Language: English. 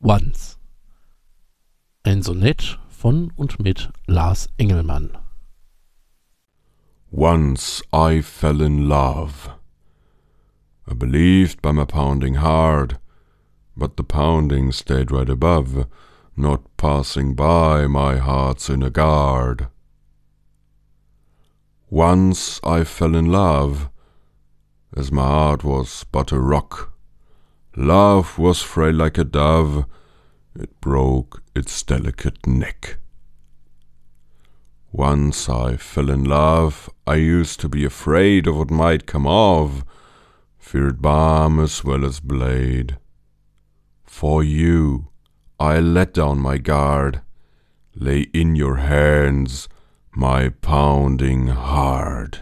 Once. Ein Sonett von und mit Lars Engelmann. Once I fell in love. I believed by my pounding heart, but the pounding stayed right above, not passing by my heart's inner guard. Once I fell in love, as my heart was but a rock. Love was frail like a dove, it broke its delicate neck. Once I fell in love, I used to be afraid of what might come of, feared balm as well as blade. For you, I let down my guard, lay in your hands my pounding heart.